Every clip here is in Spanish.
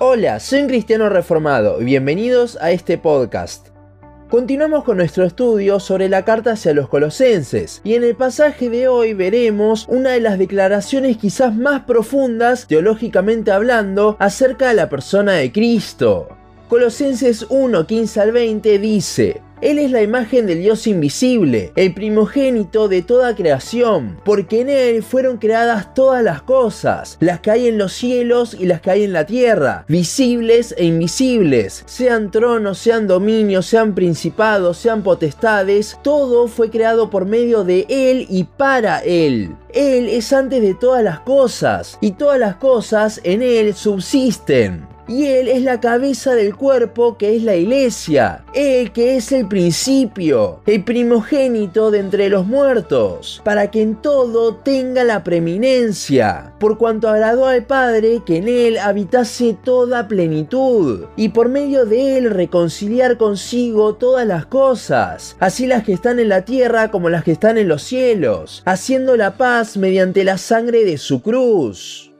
Hola, soy un cristiano reformado y bienvenidos a este podcast. Continuamos con nuestro estudio sobre la carta hacia los colosenses y en el pasaje de hoy veremos una de las declaraciones quizás más profundas teológicamente hablando acerca de la persona de Cristo. Colosenses 1, 15 al 20 dice, él es la imagen del Dios invisible, el primogénito de toda creación, porque en Él fueron creadas todas las cosas, las que hay en los cielos y las que hay en la tierra, visibles e invisibles, sean tronos, sean dominios, sean principados, sean potestades, todo fue creado por medio de Él y para Él. Él es antes de todas las cosas, y todas las cosas en Él subsisten y Él es la cabeza del cuerpo que es la iglesia, Él que es el principio, el primogénito de entre los muertos, para que en todo tenga la preeminencia, por cuanto agradó al Padre que en Él habitase toda plenitud, y por medio de Él reconciliar consigo todas las cosas, así las que están en la tierra como las que están en los cielos, haciendo la paz mediante la sangre de su cruz.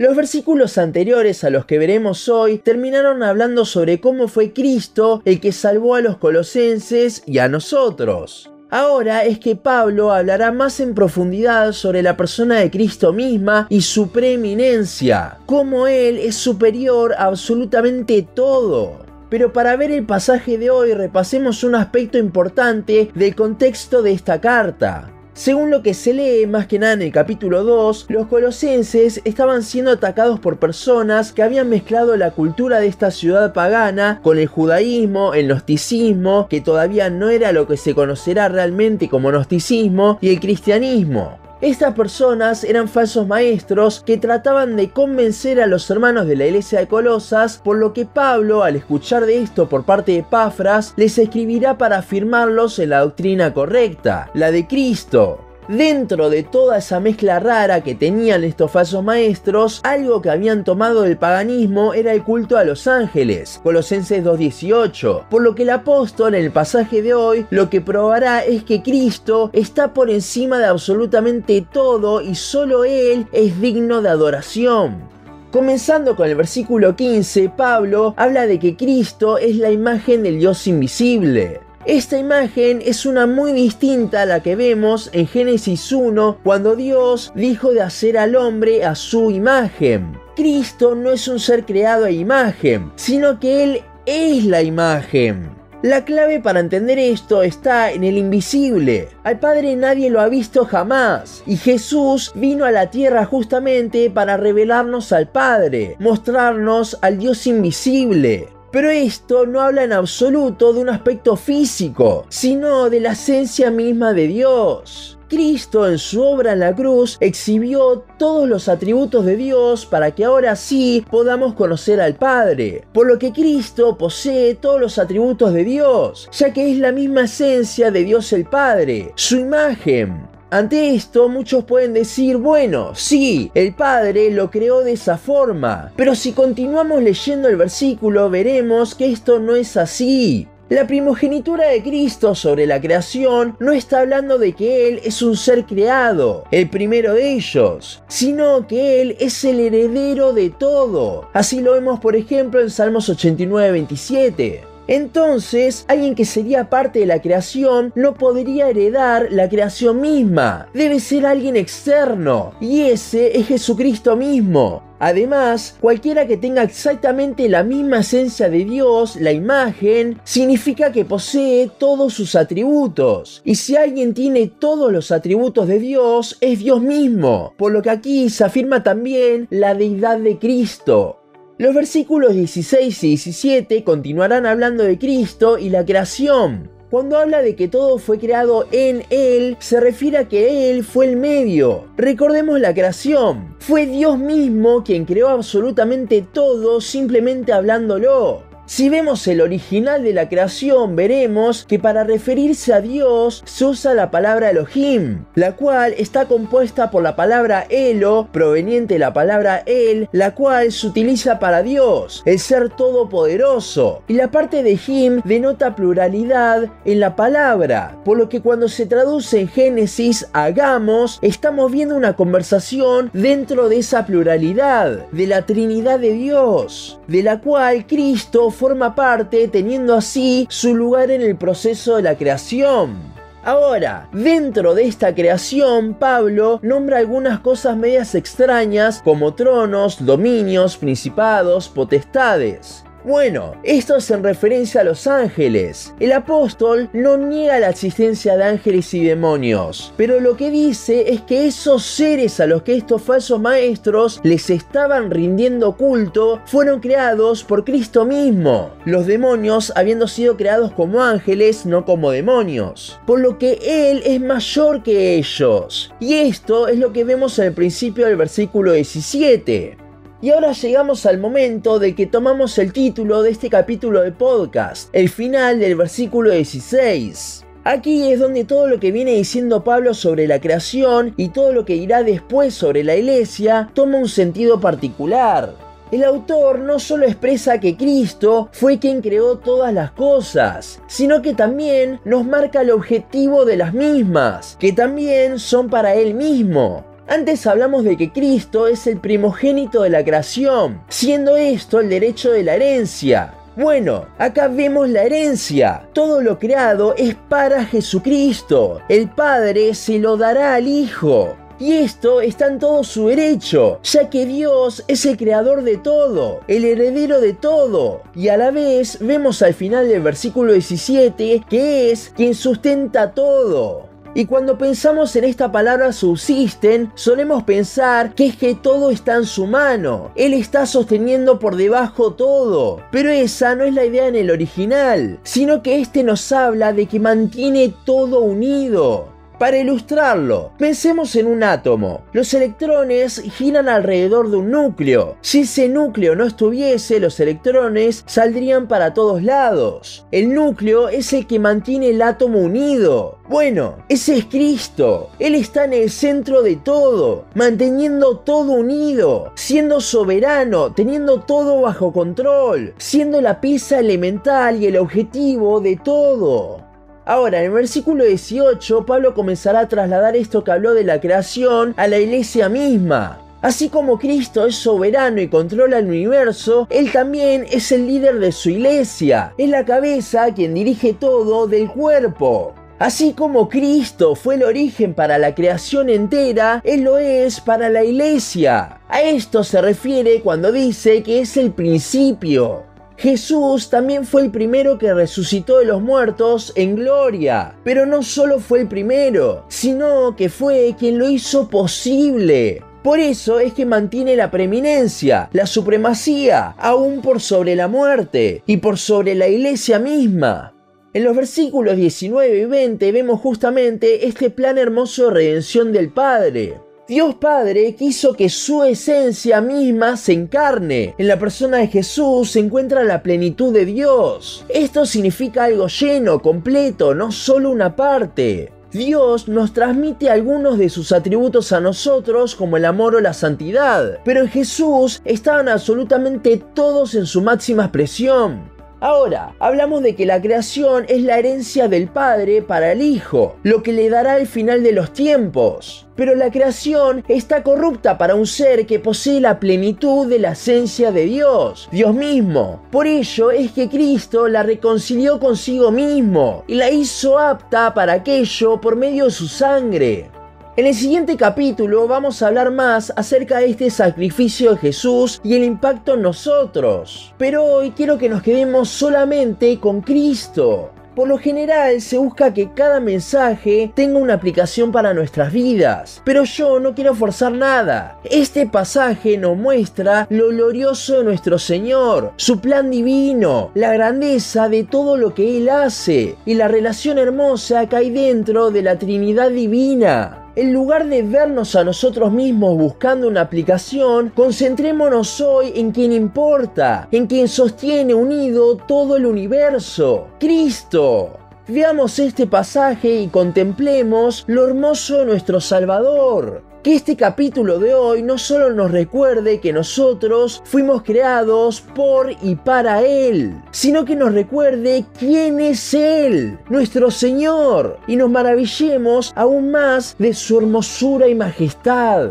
Los versículos anteriores a los que veremos hoy terminaron hablando sobre cómo fue Cristo el que salvó a los colosenses y a nosotros. Ahora es que Pablo hablará más en profundidad sobre la persona de Cristo misma y su preeminencia, cómo Él es superior a absolutamente todo. Pero para ver el pasaje de hoy repasemos un aspecto importante del contexto de esta carta. Según lo que se lee más que nada en el capítulo 2, los colosenses estaban siendo atacados por personas que habían mezclado la cultura de esta ciudad pagana con el judaísmo, el gnosticismo, que todavía no era lo que se conocerá realmente como gnosticismo, y el cristianismo. Estas personas eran falsos maestros que trataban de convencer a los hermanos de la iglesia de Colosas, por lo que Pablo, al escuchar de esto por parte de Pafras, les escribirá para afirmarlos en la doctrina correcta, la de Cristo. Dentro de toda esa mezcla rara que tenían estos falsos maestros, algo que habían tomado del paganismo era el culto a los ángeles, Colosenses 2.18, por lo que el apóstol en el pasaje de hoy lo que probará es que Cristo está por encima de absolutamente todo y solo Él es digno de adoración. Comenzando con el versículo 15, Pablo habla de que Cristo es la imagen del Dios invisible. Esta imagen es una muy distinta a la que vemos en Génesis 1 cuando Dios dijo de hacer al hombre a su imagen. Cristo no es un ser creado a imagen, sino que Él es la imagen. La clave para entender esto está en el invisible. Al Padre nadie lo ha visto jamás. Y Jesús vino a la tierra justamente para revelarnos al Padre, mostrarnos al Dios invisible. Pero esto no habla en absoluto de un aspecto físico, sino de la esencia misma de Dios. Cristo en su obra en la cruz exhibió todos los atributos de Dios para que ahora sí podamos conocer al Padre. Por lo que Cristo posee todos los atributos de Dios, ya que es la misma esencia de Dios el Padre, su imagen. Ante esto muchos pueden decir, bueno, sí, el Padre lo creó de esa forma, pero si continuamos leyendo el versículo veremos que esto no es así. La primogenitura de Cristo sobre la creación no está hablando de que Él es un ser creado, el primero de ellos, sino que Él es el heredero de todo. Así lo vemos por ejemplo en Salmos 89, 27. Entonces, alguien que sería parte de la creación no podría heredar la creación misma. Debe ser alguien externo. Y ese es Jesucristo mismo. Además, cualquiera que tenga exactamente la misma esencia de Dios, la imagen, significa que posee todos sus atributos. Y si alguien tiene todos los atributos de Dios, es Dios mismo. Por lo que aquí se afirma también la deidad de Cristo. Los versículos 16 y 17 continuarán hablando de Cristo y la creación. Cuando habla de que todo fue creado en Él, se refiere a que Él fue el medio. Recordemos la creación. Fue Dios mismo quien creó absolutamente todo simplemente hablándolo. Si vemos el original de la creación, veremos que para referirse a Dios se usa la palabra Elohim, la cual está compuesta por la palabra Elo, proveniente de la palabra El, la cual se utiliza para Dios, el ser todopoderoso. Y la parte de Him denota pluralidad en la palabra, por lo que cuando se traduce en Génesis hagamos, estamos viendo una conversación dentro de esa pluralidad, de la Trinidad de Dios, de la cual Cristo forma parte teniendo así su lugar en el proceso de la creación. Ahora, dentro de esta creación, Pablo nombra algunas cosas medias extrañas como tronos, dominios, principados, potestades. Bueno, esto es en referencia a los ángeles. El apóstol no niega la existencia de ángeles y demonios, pero lo que dice es que esos seres a los que estos falsos maestros les estaban rindiendo culto fueron creados por Cristo mismo, los demonios habiendo sido creados como ángeles, no como demonios, por lo que Él es mayor que ellos. Y esto es lo que vemos al principio del versículo 17. Y ahora llegamos al momento de que tomamos el título de este capítulo de podcast, el final del versículo 16. Aquí es donde todo lo que viene diciendo Pablo sobre la creación y todo lo que irá después sobre la iglesia toma un sentido particular. El autor no solo expresa que Cristo fue quien creó todas las cosas, sino que también nos marca el objetivo de las mismas, que también son para Él mismo. Antes hablamos de que Cristo es el primogénito de la creación, siendo esto el derecho de la herencia. Bueno, acá vemos la herencia. Todo lo creado es para Jesucristo. El Padre se lo dará al Hijo. Y esto está en todo su derecho, ya que Dios es el creador de todo, el heredero de todo. Y a la vez vemos al final del versículo 17 que es quien sustenta todo. Y cuando pensamos en esta palabra subsisten, solemos pensar que es que todo está en su mano. Él está sosteniendo por debajo todo. Pero esa no es la idea en el original, sino que este nos habla de que mantiene todo unido. Para ilustrarlo, pensemos en un átomo. Los electrones giran alrededor de un núcleo. Si ese núcleo no estuviese, los electrones saldrían para todos lados. El núcleo es el que mantiene el átomo unido. Bueno, ese es Cristo. Él está en el centro de todo, manteniendo todo unido, siendo soberano, teniendo todo bajo control, siendo la pieza elemental y el objetivo de todo. Ahora, en el versículo 18, Pablo comenzará a trasladar esto que habló de la creación a la iglesia misma. Así como Cristo es soberano y controla el universo, Él también es el líder de su iglesia. Es la cabeza quien dirige todo del cuerpo. Así como Cristo fue el origen para la creación entera, Él lo es para la iglesia. A esto se refiere cuando dice que es el principio. Jesús también fue el primero que resucitó de los muertos en gloria. Pero no solo fue el primero, sino que fue quien lo hizo posible. Por eso es que mantiene la preeminencia, la supremacía, aún por sobre la muerte y por sobre la iglesia misma. En los versículos 19 y 20 vemos justamente este plan hermoso de redención del Padre. Dios Padre quiso que su esencia misma se encarne. En la persona de Jesús se encuentra la plenitud de Dios. Esto significa algo lleno, completo, no solo una parte. Dios nos transmite algunos de sus atributos a nosotros como el amor o la santidad, pero en Jesús estaban absolutamente todos en su máxima expresión. Ahora, hablamos de que la creación es la herencia del Padre para el Hijo, lo que le dará el final de los tiempos. Pero la creación está corrupta para un ser que posee la plenitud de la esencia de Dios, Dios mismo. Por ello es que Cristo la reconcilió consigo mismo y la hizo apta para aquello por medio de su sangre. En el siguiente capítulo vamos a hablar más acerca de este sacrificio de Jesús y el impacto en nosotros. Pero hoy quiero que nos quedemos solamente con Cristo. Por lo general se busca que cada mensaje tenga una aplicación para nuestras vidas, pero yo no quiero forzar nada. Este pasaje nos muestra lo glorioso de nuestro Señor, su plan divino, la grandeza de todo lo que Él hace y la relación hermosa que hay dentro de la Trinidad divina. En lugar de vernos a nosotros mismos buscando una aplicación, concentrémonos hoy en quien importa, en quien sostiene unido todo el universo, Cristo. Veamos este pasaje y contemplemos lo hermoso nuestro Salvador. Que este capítulo de hoy no solo nos recuerde que nosotros fuimos creados por y para Él, sino que nos recuerde quién es Él, nuestro Señor, y nos maravillemos aún más de su hermosura y majestad.